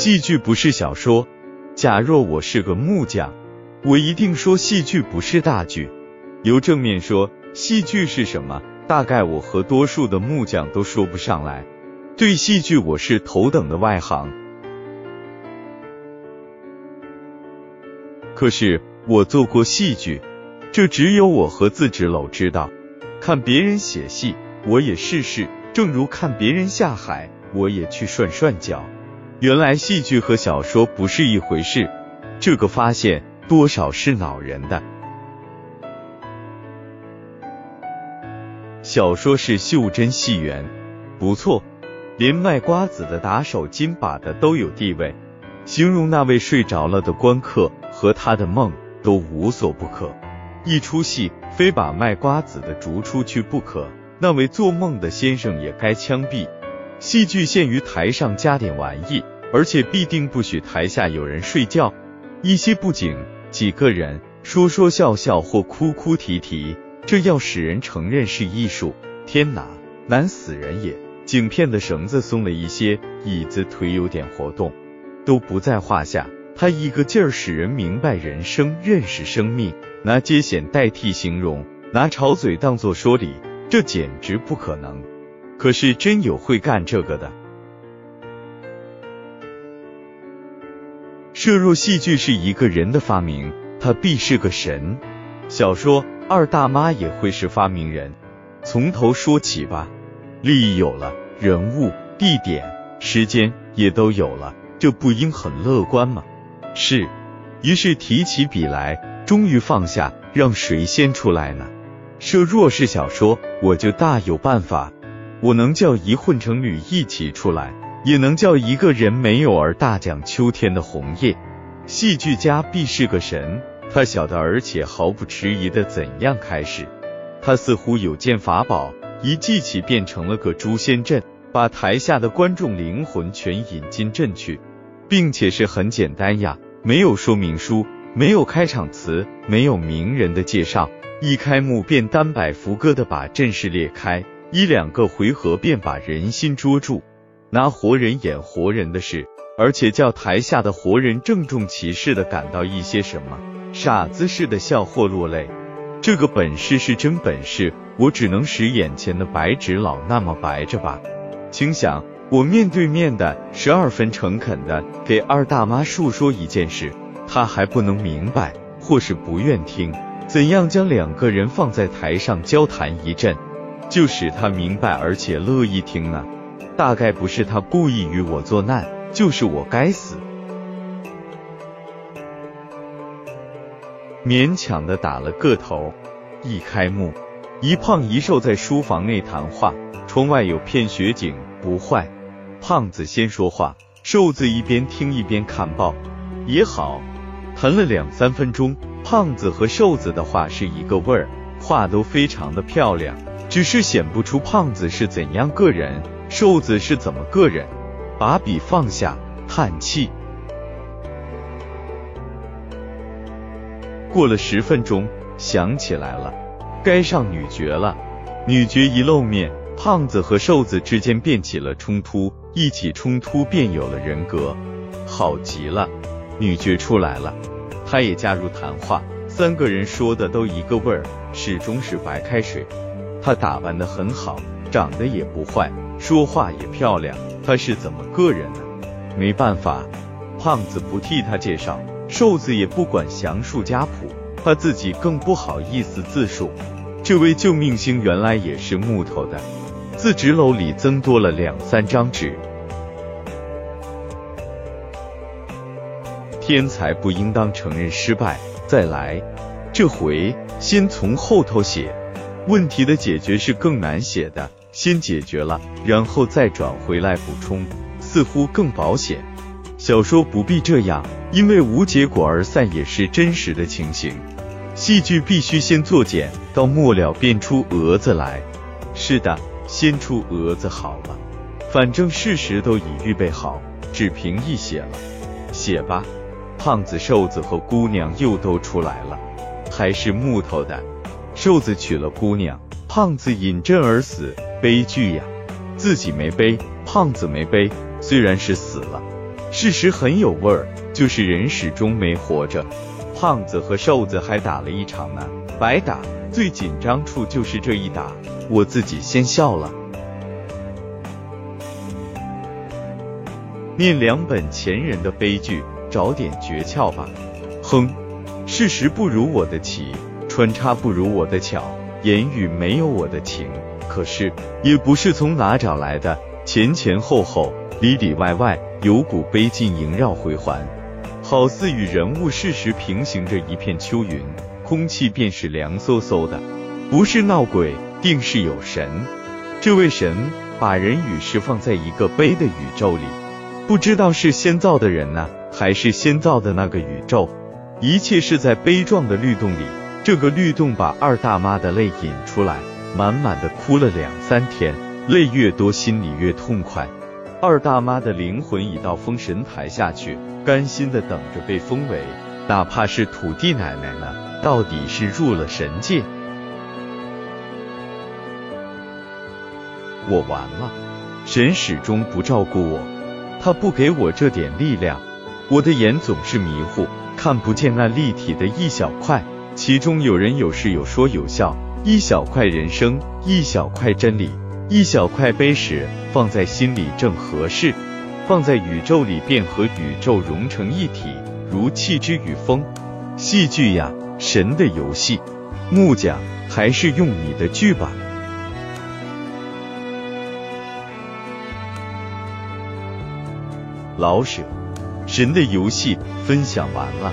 戏剧不是小说。假若我是个木匠，我一定说戏剧不是大剧。由正面说戏剧是什么，大概我和多数的木匠都说不上来。对戏剧，我是头等的外行。可是我做过戏剧，这只有我和自纸篓知道。看别人写戏，我也试试；正如看别人下海，我也去涮涮脚。原来戏剧和小说不是一回事，这个发现多少是恼人的。小说是袖珍戏园，不错，连卖瓜子的打手金把的都有地位。形容那位睡着了的观客和他的梦都无所不可。一出戏非把卖瓜子的逐出去不可，那位做梦的先生也该枪毙。戏剧限于台上加点玩意，而且必定不许台下有人睡觉。一些布景，几个人说说笑笑或哭哭啼啼，这要使人承认是艺术。天哪，难死人也！景片的绳子松了一些，椅子腿有点活动，都不在话下。他一个劲儿使人明白人生，认识生命，拿接险代替形容，拿吵嘴当作说理，这简直不可能。可是真有会干这个的。设若戏剧是一个人的发明，他必是个神。小说二大妈也会是发明人。从头说起吧，利益有了，人物、地点、时间也都有了，这不应很乐观吗？是。于是提起笔来，终于放下，让谁先出来呢？设若是小说，我就大有办法。我能叫一混成旅一起出来，也能叫一个人没有而大讲秋天的红叶。戏剧家必是个神，他晓得而且毫不迟疑的怎样开始。他似乎有件法宝，一记起变成了个诛仙阵，把台下的观众灵魂全引进阵去，并且是很简单呀，没有说明书，没有开场词，没有名人的介绍，一开幕便单摆副歌的把阵势裂开。一两个回合便把人心捉住，拿活人演活人的事，而且叫台下的活人郑重其事的感到一些什么，傻子似的笑或落泪。这个本事是真本事，我只能使眼前的白纸老那么白着吧。请想，我面对面的十二分诚恳的给二大妈述说一件事，她还不能明白，或是不愿听，怎样将两个人放在台上交谈一阵？就使他明白而且乐意听呢，大概不是他故意与我作难，就是我该死。勉强的打了个头。一开幕，一胖一瘦在书房内谈话，窗外有片雪景，不坏。胖子先说话，瘦子一边听一边看报，也好，谈了两三分钟。胖子和瘦子的话是一个味儿，话都非常的漂亮。只是显不出胖子是怎样个人，瘦子是怎么个人。把笔放下，叹气。过了十分钟，想起来了，该上女爵了。女爵一露面，胖子和瘦子之间便起了冲突，一起冲突便有了人格，好极了。女爵出来了，她也加入谈话，三个人说的都一个味儿，始终是白开水。她打扮的很好，长得也不坏，说话也漂亮。她是怎么个人呢？没办法，胖子不替她介绍，瘦子也不管详述家谱，他自己更不好意思自述。这位救命星原来也是木头的。自纸篓里增多了两三张纸。天才不应当承认失败，再来。这回先从后头写。问题的解决是更难写的，先解决了，然后再转回来补充，似乎更保险。小说不必这样，因为无结果而散也是真实的情形。戏剧必须先作茧，到末了便出蛾子来。是的，先出蛾子好了。反正事实都已预备好，只凭一写了。写吧。胖子、瘦子和姑娘又都出来了，还是木头的。瘦子娶了姑娘，胖子饮鸩而死，悲剧呀！自己没悲，胖子没悲，虽然是死了。事实很有味儿，就是人始终没活着。胖子和瘦子还打了一场呢，白打。最紧张处就是这一打，我自己先笑了。念两本前人的悲剧，找点诀窍吧。哼，事实不如我的棋，穿插不如我的巧，言语没有我的情。可是也不是从哪找来的，前前后后，里里外外，有股悲劲萦绕回环，好似与人物事实平行着一片秋云。空气便是凉飕飕的，不是闹鬼，定是有神。这位神把人与事放在一个悲的宇宙里，不知道是先造的人呢，还是先造的那个宇宙。一切是在悲壮的律动里，这个律动把二大妈的泪引出来，满满的哭了两三天，泪越多，心里越痛快。二大妈的灵魂已到封神台下去，甘心的等着被封为，哪怕是土地奶奶呢。到底是入了神界，我完了。神始终不照顾我，他不给我这点力量，我的眼总是迷糊，看不见那立体的一小块，其中有人有事有说有笑，一小块人生，一小块真理，一小块悲史，放在心里正合适，放在宇宙里便和宇宙融成一体，如气之与风。戏剧呀。神的游戏，木匠还是用你的剧吧。老舍，神的游戏分享完了。